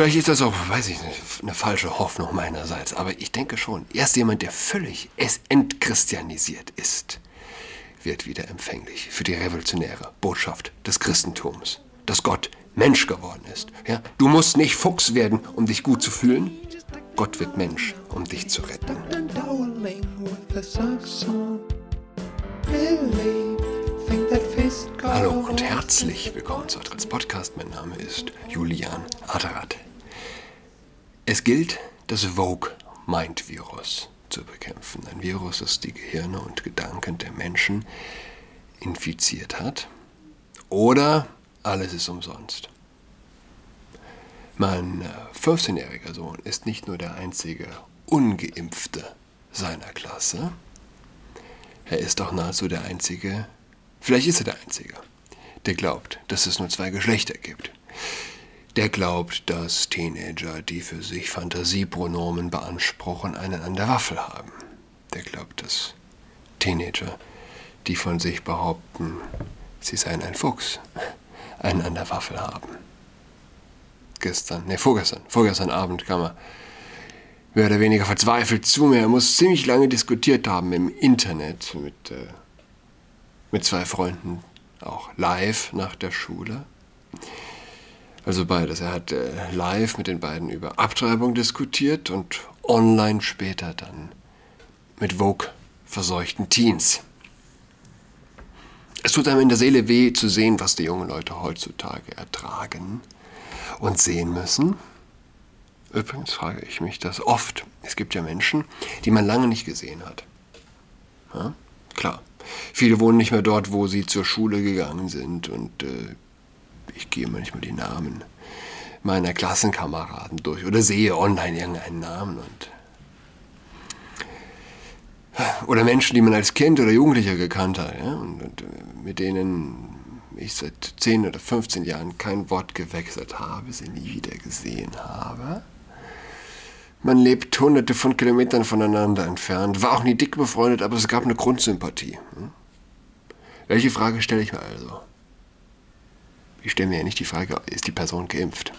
Vielleicht ist das auch, weiß ich nicht, eine falsche Hoffnung meinerseits, aber ich denke schon, erst jemand, der völlig entchristianisiert ist, wird wieder empfänglich für die revolutionäre Botschaft des Christentums, dass Gott Mensch geworden ist. Ja? Du musst nicht Fuchs werden, um dich gut zu fühlen. Gott wird Mensch, um dich zu retten. Hallo und herzlich willkommen zu Adrats Podcast. Mein Name ist Julian Adrat. Es gilt, das Vogue-Mind-Virus zu bekämpfen. Ein Virus, das die Gehirne und Gedanken der Menschen infiziert hat. Oder alles ist umsonst. Mein 15-jähriger äh, Sohn ist nicht nur der einzige ungeimpfte seiner Klasse, er ist auch nahezu der einzige, vielleicht ist er der einzige, der glaubt, dass es nur zwei Geschlechter gibt. Der glaubt, dass Teenager, die für sich Fantasiepronomen beanspruchen, einen an der Waffel haben. Der glaubt, dass Teenager, die von sich behaupten, sie seien ein Fuchs, einen an der Waffel haben. Gestern, ne, vorgestern, vorgestern Abend kam er mehr oder weniger verzweifelt zu mir. Er muss ziemlich lange diskutiert haben im Internet mit, äh, mit zwei Freunden, auch live nach der Schule. Also beides. Er hat äh, live mit den beiden über Abtreibung diskutiert und online später dann mit Vogue verseuchten Teens. Es tut einem in der Seele weh zu sehen, was die jungen Leute heutzutage ertragen und sehen müssen. Übrigens frage ich mich das oft. Es gibt ja Menschen, die man lange nicht gesehen hat. Ja? Klar. Viele wohnen nicht mehr dort, wo sie zur Schule gegangen sind und äh, ich gehe manchmal die Namen meiner Klassenkameraden durch oder sehe online irgendeinen Namen und oder Menschen, die man als Kind oder Jugendlicher gekannt hat, ja, und, und, äh, mit denen ich seit 10 oder 15 Jahren kein Wort gewechselt habe, sie nie wieder gesehen habe. Man lebt hunderte von Kilometern voneinander entfernt, war auch nie dick befreundet, aber es gab eine Grundsympathie. Hm? Welche Frage stelle ich mir also? Ich stelle mir ja nicht die Frage, ist die Person geimpft?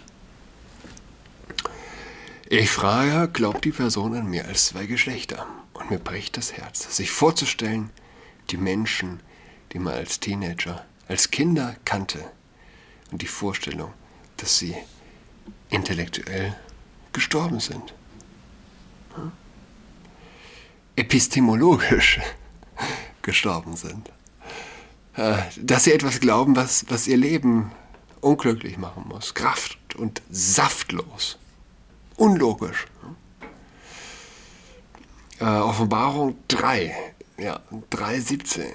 Ich frage, glaubt die Person an mehr als zwei Geschlechter? Und mir bricht das Herz, sich vorzustellen, die Menschen, die man als Teenager, als Kinder kannte, und die Vorstellung, dass sie intellektuell gestorben sind. Hm? Epistemologisch gestorben sind. Äh, dass sie etwas glauben, was, was ihr Leben unglücklich machen muss. Kraft und saftlos. Unlogisch. Äh, Offenbarung 3, ja, 3,17.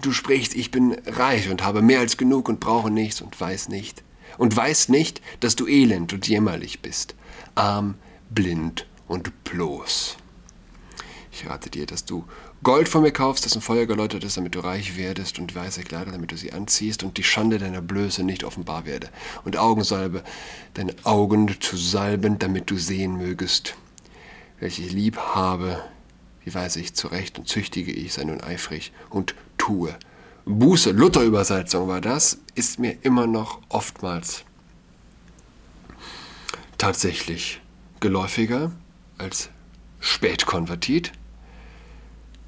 Du sprichst, ich bin reich und habe mehr als genug und brauche nichts und weiß nicht. Und weiß nicht, dass du elend und jämmerlich bist, arm, blind und bloß. Ich rate dir, dass du Gold von mir kaufst, das ein Feuer geläutert ist, damit du reich werdest, und weiße Kleider, damit du sie anziehst, und die Schande deiner Blöße nicht offenbar werde, und Augensalbe, deine Augen zu salben, damit du sehen mögest, welche ich lieb habe, wie weiß ich zurecht und züchtige ich, sei nun eifrig und tue. Buße, Luther-Übersetzung war das, ist mir immer noch oftmals tatsächlich geläufiger als Spätkonvertit.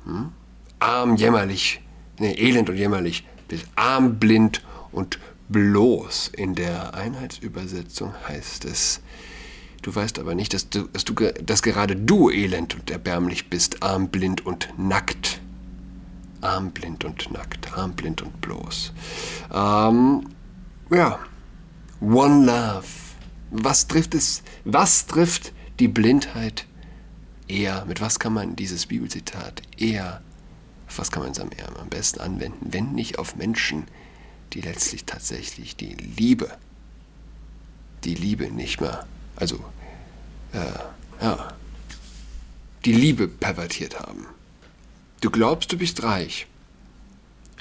Hm? Arm, jämmerlich, ne, elend und jämmerlich, bis arm, blind und bloß. In der Einheitsübersetzung heißt es, du weißt aber nicht, dass, du, dass, du, dass gerade du elend und erbärmlich bist, arm, blind und nackt. Arm, blind und nackt, arm, blind und bloß. Ähm, ja, One Love. Was trifft es, was trifft die Blindheit eher, mit was kann man dieses Bibelzitat eher, auf was kann man es am, am besten anwenden, wenn nicht auf Menschen, die letztlich tatsächlich die Liebe, die Liebe nicht mehr, also, äh, ja, die Liebe pervertiert haben. Du glaubst, du bist reich,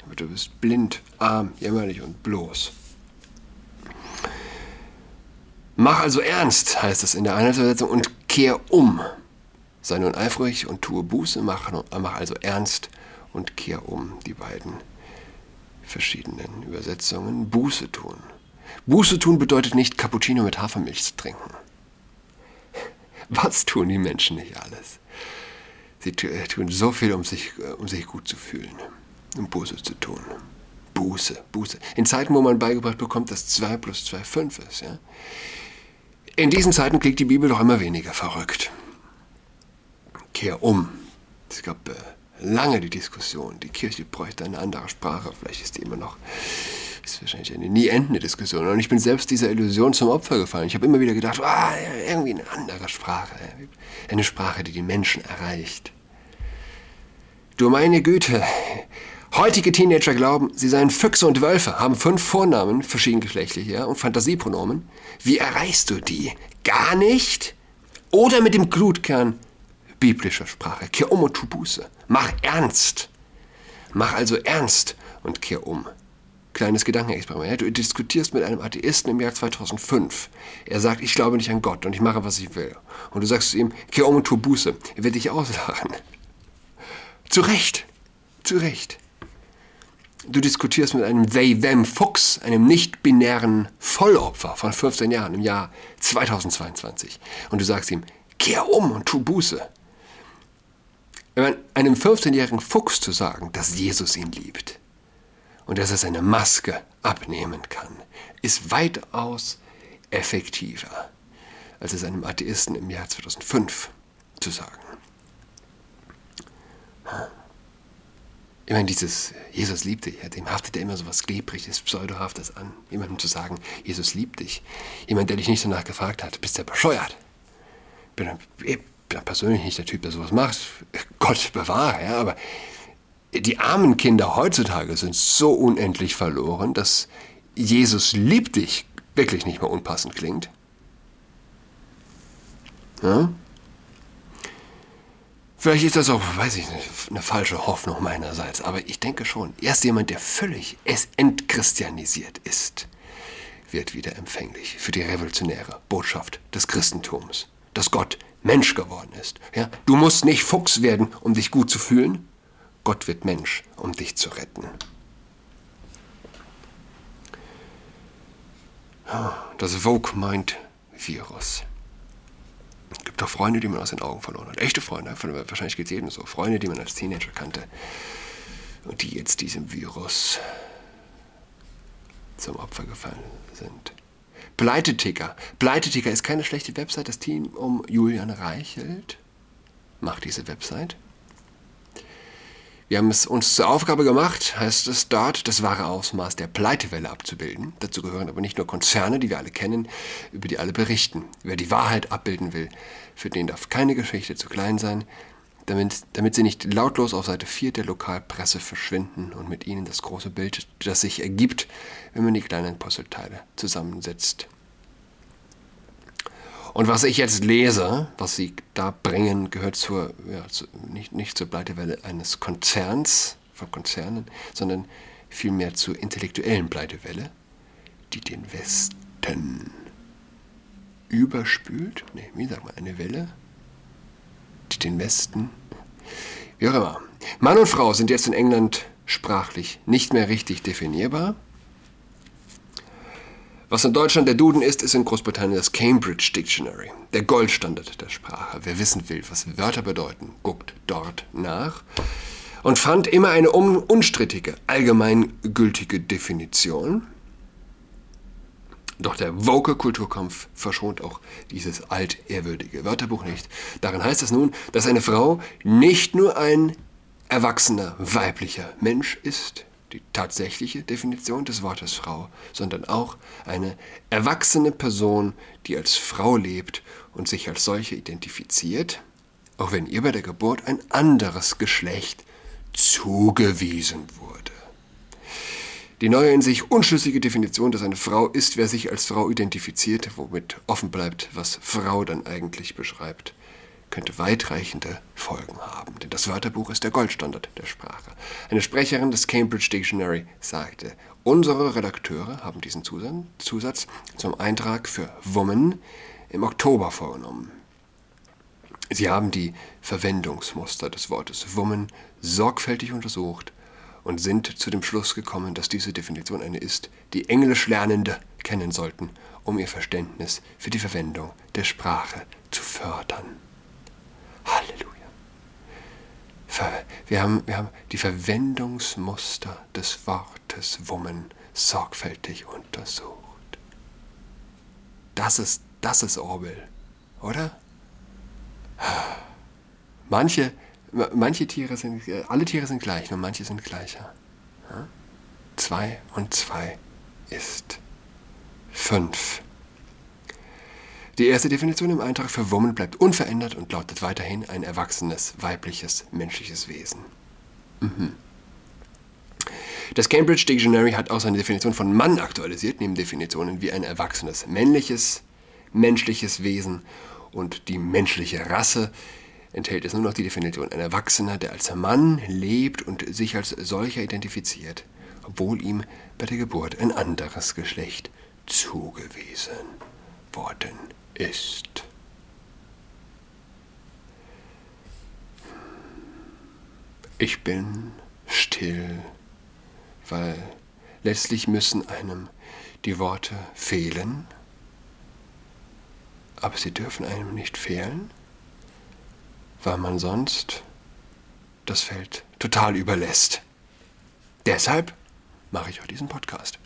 aber du bist blind, arm, jämmerlich und bloß. Mach also ernst, heißt es in der Einheitsübersetzung, und kehr um. Sei nun eifrig und tue Buße, mach, mach also ernst und kehr um. Die beiden verschiedenen Übersetzungen. Buße tun. Buße tun bedeutet nicht, Cappuccino mit Hafermilch zu trinken. Was tun die Menschen nicht alles? Sie tun so viel, um sich, um sich gut zu fühlen, um Buße zu tun. Buße, Buße. In Zeiten, wo man beigebracht bekommt, dass 2 plus 2 5 ist. Ja? In diesen Zeiten klingt die Bibel doch immer weniger verrückt. Kehr um. Es gab äh, lange die Diskussion, die Kirche bräuchte eine andere Sprache. Vielleicht ist die immer noch, ist wahrscheinlich eine nie endende Diskussion. Und ich bin selbst dieser Illusion zum Opfer gefallen. Ich habe immer wieder gedacht, ah, irgendwie eine andere Sprache. Eine Sprache, die die Menschen erreicht. Du meine Güte, Heutige Teenager glauben, sie seien Füchse und Wölfe, haben fünf Vornamen, verschiedengeschlechtlich, ja, und Fantasiepronomen. Wie erreichst du die? Gar nicht? Oder mit dem Glutkern biblischer Sprache. Kehr um und tu Buße. Mach ernst. Mach also ernst und kehr um. Kleines Gedankenexperiment. Du diskutierst mit einem Atheisten im Jahr 2005. Er sagt, ich glaube nicht an Gott und ich mache, was ich will. Und du sagst zu ihm, kehr um und tu Buße. Er wird dich auslachen. Zu Recht. Zu Recht. Du diskutierst mit einem They-Them-Fuchs, einem nicht-binären Vollopfer von 15 Jahren im Jahr 2022. Und du sagst ihm, kehr um und tu Buße. Einem 15-jährigen Fuchs zu sagen, dass Jesus ihn liebt und dass er seine Maske abnehmen kann, ist weitaus effektiver, als es einem Atheisten im Jahr 2005 zu sagen. Ich meine, dieses Jesus liebt dich, dem haftet ja immer so was Klebriges, Pseudohaftes an. Jemandem zu sagen, Jesus liebt dich. Jemand, der dich nicht danach gefragt hat, bist du bescheuert. Bin persönlich nicht der Typ, der sowas macht. Gott bewahre, ja, aber die armen Kinder heutzutage sind so unendlich verloren, dass Jesus liebt dich wirklich nicht mehr unpassend klingt. Ja? Vielleicht ist das auch, weiß ich nicht, eine falsche Hoffnung meinerseits, aber ich denke schon, erst jemand, der völlig entchristianisiert ist, wird wieder empfänglich für die revolutionäre Botschaft des Christentums, dass Gott Mensch geworden ist. Ja? Du musst nicht Fuchs werden, um dich gut zu fühlen. Gott wird Mensch, um dich zu retten. Das Vogue-Mind-Virus. Es gibt auch Freunde, die man aus den Augen verloren hat. Echte Freunde, wahrscheinlich geht es jedem so. Freunde, die man als Teenager kannte und die jetzt diesem Virus zum Opfer gefallen sind. Pleiteticker. Pleiteticker ist keine schlechte Website. Das Team um Julian Reichelt macht diese Website. Wir haben es uns zur Aufgabe gemacht, heißt es dort, das wahre Ausmaß der Pleitewelle abzubilden. Dazu gehören aber nicht nur Konzerne, die wir alle kennen, über die alle berichten. Wer die Wahrheit abbilden will, für den darf keine Geschichte zu klein sein, damit, damit sie nicht lautlos auf Seite 4 der Lokalpresse verschwinden und mit ihnen das große Bild, das sich ergibt, wenn man die kleinen Puzzleteile zusammensetzt. Und was ich jetzt lese, was sie da bringen, gehört zur, ja, zu, nicht, nicht zur Pleitewelle eines Konzerns, von Konzernen, sondern vielmehr zur intellektuellen Pleitewelle, die den Westen überspült. Nee, wie sagt man, eine Welle, den Westen, wie auch immer. Mann und Frau sind jetzt in England sprachlich nicht mehr richtig definierbar. Was in Deutschland der Duden ist, ist in Großbritannien das Cambridge Dictionary, der Goldstandard der Sprache. Wer wissen will, was Wörter bedeuten, guckt dort nach und fand immer eine unstrittige, allgemeingültige Definition. Doch der woke Kulturkampf verschont auch dieses altehrwürdige Wörterbuch nicht. Darin heißt es nun, dass eine Frau nicht nur ein erwachsener weiblicher Mensch ist, die tatsächliche Definition des Wortes Frau, sondern auch eine erwachsene Person, die als Frau lebt und sich als solche identifiziert, auch wenn ihr bei der Geburt ein anderes Geschlecht zugewiesen wurde. Die neue in sich unschlüssige Definition, dass eine Frau ist, wer sich als Frau identifiziert, womit offen bleibt, was Frau dann eigentlich beschreibt, könnte weitreichende Folgen haben, denn das Wörterbuch ist der Goldstandard der Sprache. Eine Sprecherin des Cambridge Dictionary sagte, unsere Redakteure haben diesen Zusatz zum Eintrag für Woman im Oktober vorgenommen. Sie haben die Verwendungsmuster des Wortes Woman sorgfältig untersucht und sind zu dem Schluss gekommen, dass diese Definition eine ist, die Englisch lernende kennen sollten, um ihr Verständnis für die Verwendung der Sprache zu fördern. Halleluja. Wir haben, wir haben die Verwendungsmuster des Wortes Wummen sorgfältig untersucht. Das ist, das ist Orwell, oder? Manche, manche Tiere sind, alle Tiere sind gleich, nur manche sind gleicher. Zwei und zwei ist fünf. Die erste Definition im Eintrag für Woman bleibt unverändert und lautet weiterhin ein erwachsenes, weibliches, menschliches Wesen. Mhm. Das Cambridge Dictionary hat auch seine Definition von Mann aktualisiert, neben Definitionen wie ein erwachsenes, männliches, menschliches Wesen und die menschliche Rasse enthält es nur noch die Definition. Ein Erwachsener, der als Mann lebt und sich als solcher identifiziert, obwohl ihm bei der Geburt ein anderes Geschlecht zugewiesen worden ist. Ich bin still, weil letztlich müssen einem die Worte fehlen, aber sie dürfen einem nicht fehlen, weil man sonst das Feld total überlässt. Deshalb mache ich auch diesen Podcast.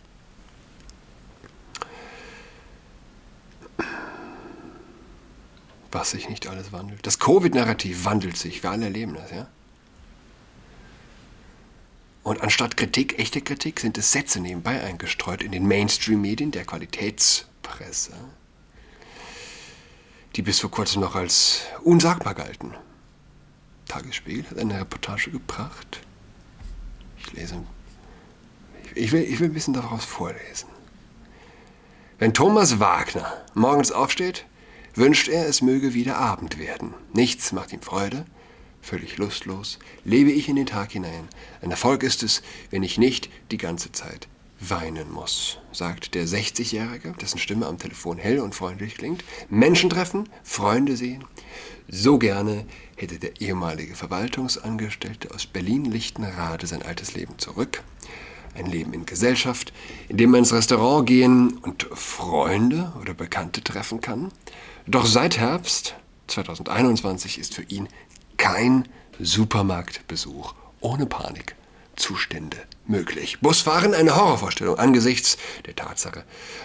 was sich nicht alles wandelt. Das Covid-Narrativ wandelt sich, wir alle erleben das, ja? Und anstatt Kritik, echte Kritik, sind es Sätze nebenbei eingestreut in den Mainstream-Medien der Qualitätspresse, die bis vor kurzem noch als unsagbar galten. Tagesspiegel hat eine Reportage gebracht. Ich lese. Ich will, ich will ein bisschen daraus vorlesen. Wenn Thomas Wagner morgens aufsteht, wünscht er, es möge wieder Abend werden. Nichts macht ihm Freude. Völlig lustlos lebe ich in den Tag hinein. Ein Erfolg ist es, wenn ich nicht die ganze Zeit weinen muss, sagt der 60-Jährige, dessen Stimme am Telefon hell und freundlich klingt. Menschen treffen, Freunde sehen. So gerne hätte der ehemalige Verwaltungsangestellte aus Berlin-Lichtenrade sein altes Leben zurück. Ein Leben in Gesellschaft, in dem man ins Restaurant gehen und Freunde oder Bekannte treffen kann. Doch seit Herbst 2021 ist für ihn kein Supermarktbesuch ohne Panikzustände möglich. Busfahren eine Horrorvorstellung angesichts der Tatsache,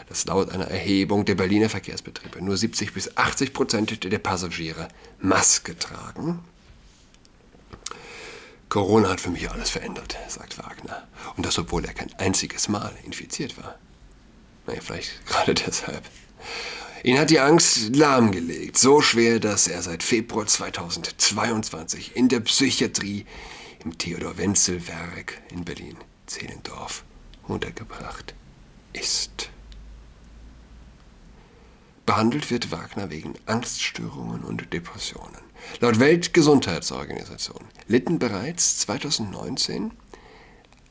dass laut einer Erhebung der Berliner Verkehrsbetriebe nur 70 bis 80 Prozent der Passagiere Maske tragen. Corona hat für mich alles verändert, sagt Wagner. Und das, obwohl er kein einziges Mal infiziert war. Naja, vielleicht gerade deshalb. Ihn hat die Angst lahmgelegt, so schwer, dass er seit Februar 2022 in der Psychiatrie im Theodor-Wenzel-Werk in Berlin-Zehlendorf untergebracht ist. Behandelt wird Wagner wegen Angststörungen und Depressionen. Laut Weltgesundheitsorganisation litten bereits 2019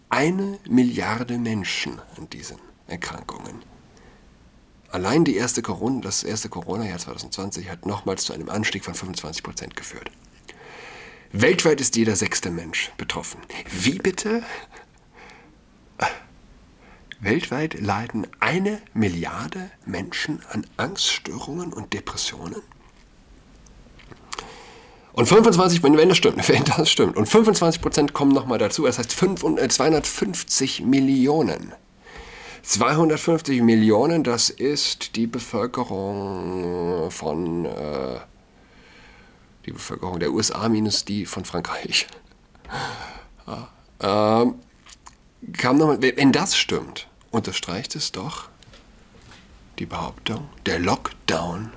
eine Milliarde Menschen an diesen Erkrankungen. Allein die erste Corona, das erste Corona-Jahr 2020 hat nochmals zu einem Anstieg von 25 Prozent geführt. Weltweit ist jeder sechste Mensch betroffen. Wie bitte? Weltweit leiden eine Milliarde Menschen an Angststörungen und Depressionen. Und 25, wenn das stimmt, wenn das stimmt, und 25 Prozent kommen nochmal dazu, das heißt 250 äh, Millionen 250 Millionen, das ist die Bevölkerung von äh, die Bevölkerung der USA minus die von Frankreich. äh, kam noch mal, wenn das stimmt, unterstreicht es doch die Behauptung, der Lockdown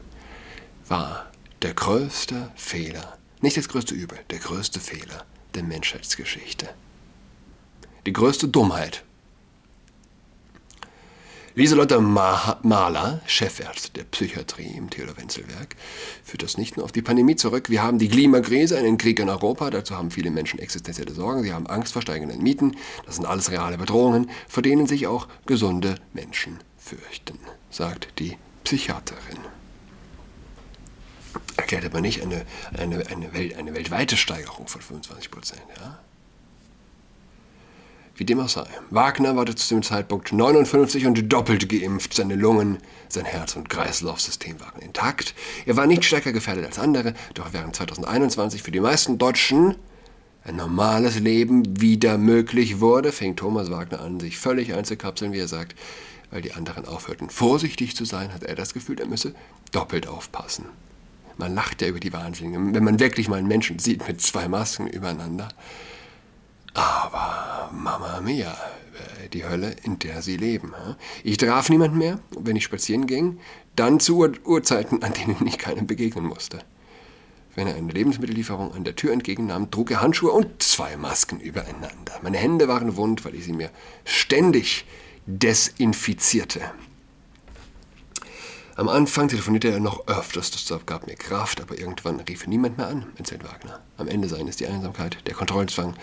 war der größte Fehler, nicht das größte Übel, der größte Fehler der Menschheitsgeschichte. Die größte Dummheit Lieselotte Mahler, Chefärztin der Psychiatrie im Theodor-Wenzel-Werk, führt das nicht nur auf die Pandemie zurück. Wir haben die Klimakrise, einen Krieg in Europa, dazu haben viele Menschen existenzielle Sorgen, sie haben Angst vor steigenden Mieten, das sind alles reale Bedrohungen, vor denen sich auch gesunde Menschen fürchten, sagt die Psychiaterin. Erklärt aber nicht eine, eine, eine, Welt, eine weltweite Steigerung von 25 Prozent. Ja? Wie dem auch sei. Wagner war zu dem Zeitpunkt 59 und doppelt geimpft. Seine Lungen, sein Herz- und Kreislaufsystem waren intakt. Er war nicht stärker gefährdet als andere, doch während 2021 für die meisten Deutschen ein normales Leben wieder möglich wurde, fing Thomas Wagner an, sich völlig einzukapseln, wie er sagt. Weil die anderen aufhörten, vorsichtig zu sein, hat er das Gefühl, er müsse doppelt aufpassen. Man lacht ja über die Wahnsinnigen, wenn man wirklich mal einen Menschen sieht mit zwei Masken übereinander. Aber Mama Mia, die Hölle, in der sie leben. Ich traf niemanden mehr, wenn ich spazieren ging, dann zu Ur Uhrzeiten, an denen ich keinem begegnen musste. Wenn er eine Lebensmittellieferung an der Tür entgegennahm, trug er Handschuhe und zwei Masken übereinander. Meine Hände waren wund, weil ich sie mir ständig desinfizierte. Am Anfang telefonierte er noch öfters, das gab mir Kraft, aber irgendwann rief niemand mehr an, erzählt Wagner. Am Ende seien es die Einsamkeit, der Kontrollzwang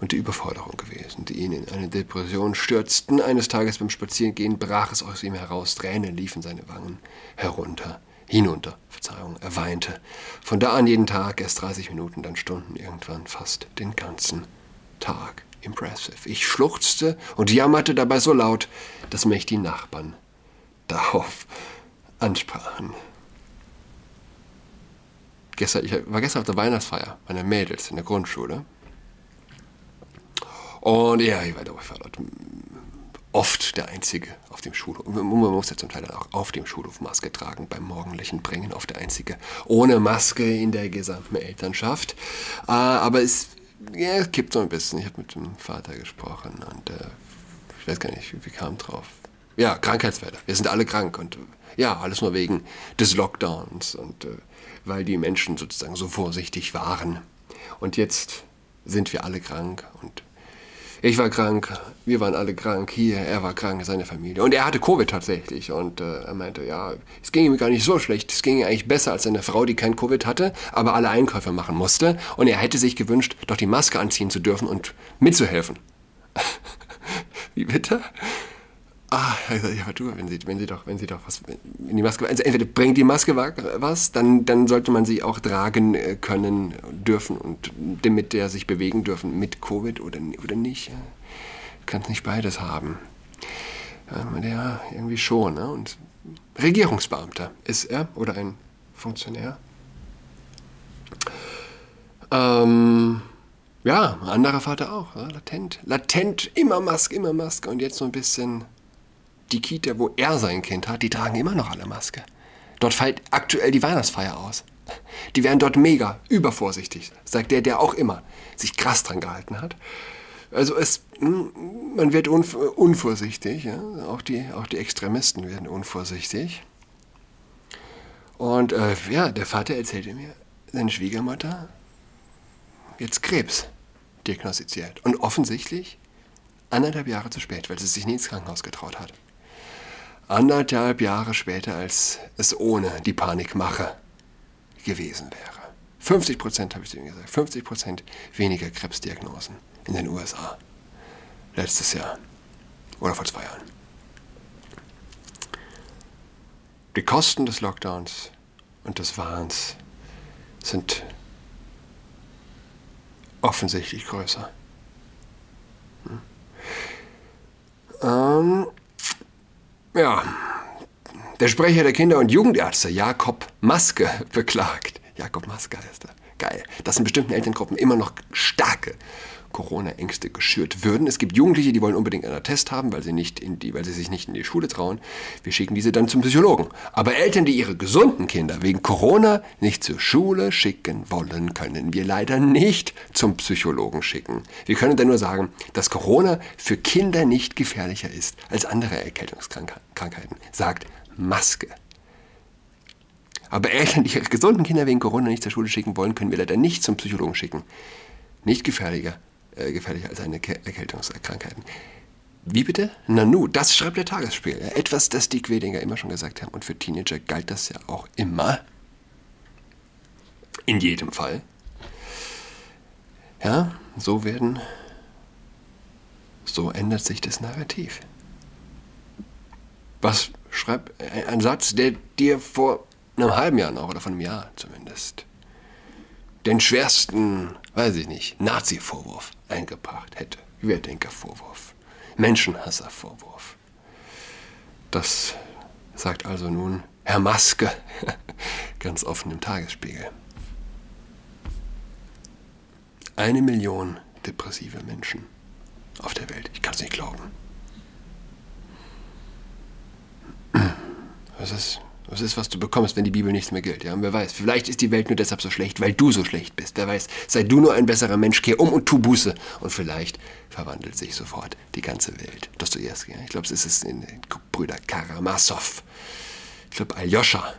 und die Überforderung gewesen, die ihn in eine Depression stürzten. Eines Tages beim Spazierengehen brach es aus ihm heraus, Tränen liefen seine Wangen herunter, hinunter, Verzeihung, er weinte. Von da an jeden Tag, erst 30 Minuten, dann Stunden, irgendwann fast den ganzen Tag. Impressive. Ich schluchzte und jammerte dabei so laut, dass mich die Nachbarn darauf ansprachen. Gestern, ich war gestern auf der Weihnachtsfeier meiner Mädels in der Grundschule. Und ja, ich war, ich war dort oft der Einzige auf dem Schulhof. Man muss ja zum Teil dann auch auf dem Schulhof Maske tragen, beim morgendlichen Bringen, oft der Einzige ohne Maske in der gesamten Elternschaft. Äh, aber es, ja, kippt so ein bisschen. Ich habe mit dem Vater gesprochen und äh, ich weiß gar nicht, wie, kam drauf. Ja, Krankheitsfälle. Wir sind alle krank und ja, alles nur wegen des Lockdowns und äh, weil die Menschen sozusagen so vorsichtig waren. Und jetzt sind wir alle krank und ich war krank, wir waren alle krank hier, er war krank, seine Familie. Und er hatte Covid tatsächlich. Und äh, er meinte, ja, es ging ihm gar nicht so schlecht. Es ging ihm eigentlich besser als seine Frau, die kein Covid hatte, aber alle Einkäufe machen musste. Und er hätte sich gewünscht, doch die Maske anziehen zu dürfen und mitzuhelfen. Wie bitte? Ah, ja, du, wenn sie, wenn sie doch, wenn sie doch was in die Maske, also entweder bringt die Maske was, dann, dann sollte man sie auch tragen äh, können, dürfen und damit der sich bewegen dürfen mit Covid oder, oder nicht. Du kannst nicht beides haben. Ja, irgendwie schon. Ne? Und Regierungsbeamter ist er oder ein Funktionär. Ähm, ja, anderer Vater auch, ja, latent. Latent, immer Maske, immer Maske und jetzt so ein bisschen die Kita, wo er sein Kind hat, die tragen immer noch alle Maske. Dort fällt aktuell die Weihnachtsfeier aus. Die wären dort mega übervorsichtig, sagt der, der auch immer sich krass dran gehalten hat. Also es, hm, man wird unv unvorsichtig, ja? auch, die, auch die Extremisten werden unvorsichtig. Und äh, ja, der Vater erzählte mir, seine Schwiegermutter jetzt Krebs diagnostiziert. Und offensichtlich anderthalb Jahre zu spät, weil sie sich nie ins Krankenhaus getraut hat anderthalb Jahre später, als es ohne die Panikmache gewesen wäre. 50 Prozent, habe ich zu gesagt, 50 Prozent weniger Krebsdiagnosen in den USA. Letztes Jahr oder vor zwei Jahren. Die Kosten des Lockdowns und des Wahns sind offensichtlich größer. Hm? Ähm, ja, der Sprecher der Kinder- und Jugendärzte, Jakob Maske, beklagt. Jakob Maske heißt er. Geil. Dass in bestimmten Elterngruppen immer noch starke Corona-Ängste geschürt würden. Es gibt Jugendliche, die wollen unbedingt einen Test haben, weil sie, nicht in die, weil sie sich nicht in die Schule trauen. Wir schicken diese dann zum Psychologen. Aber Eltern, die ihre gesunden Kinder wegen Corona nicht zur Schule schicken wollen, können wir leider nicht zum Psychologen schicken. Wir können dann nur sagen, dass Corona für Kinder nicht gefährlicher ist als andere Erkältungskrankheiten, sagt Maske. Aber Eltern, die ihre gesunden Kinder wegen Corona nicht zur Schule schicken wollen, können wir leider nicht zum Psychologen schicken. Nicht gefährlicher äh, gefährlicher als eine Erkältungskrankheiten. Wie bitte? Nanu, das schreibt der Tagesspiel. Etwas, das die Quedinger immer schon gesagt haben. Und für Teenager galt das ja auch immer. In jedem Fall. Ja, so werden, so ändert sich das Narrativ. Was schreibt ein Satz, der dir vor einem halben Jahr noch oder von einem Jahr zumindest den schwersten, weiß ich nicht, Nazi-Vorwurf eingebracht hätte. Querdenkervorwurf, Menschenhasservorwurf. Das sagt also nun Herr Maske ganz offen im Tagesspiegel. Eine Million depressive Menschen auf der Welt. Ich kann es nicht glauben. Was ist, was ist, was du bekommst, wenn die Bibel nichts mehr gilt? Ja, und wer weiß, vielleicht ist die Welt nur deshalb so schlecht, weil du so schlecht bist. Wer weiß, sei du nur ein besserer Mensch, kehr um und tu Buße. Und vielleicht verwandelt sich sofort die ganze Welt. Dostoevsky, ja? ich glaube, es ist in Brüder Karamasow. Ich glaube, Aljoscha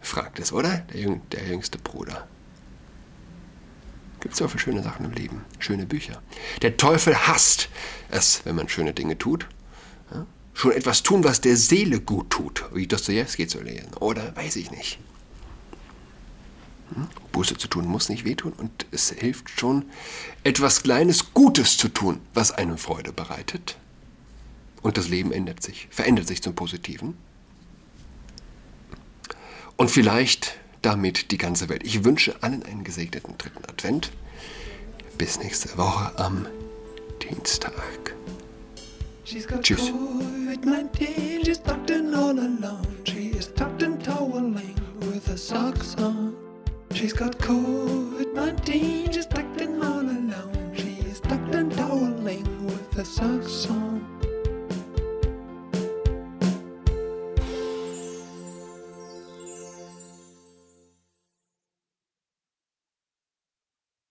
fragt es, oder? Der, Jüng, der jüngste Bruder. Gibt es auch für schöne Sachen im Leben, schöne Bücher. Der Teufel hasst es, wenn man schöne Dinge tut. Schon etwas tun, was der Seele gut tut, wie Dostoevsky zu lesen. Oder weiß ich nicht. Hm? Buße zu tun muss nicht wehtun und es hilft schon, etwas Kleines Gutes zu tun, was einem Freude bereitet. Und das Leben ändert sich, verändert sich zum Positiven. Und vielleicht damit die ganze Welt. Ich wünsche allen einen gesegneten dritten Advent. Bis nächste Woche am Dienstag. She's got Cheers. COVID 19. She's tucked in all alone. She is tucked in toweling with a sock on. She's got COVID 19. She's tucked in all alone. She is tucked in toweling with a sock on.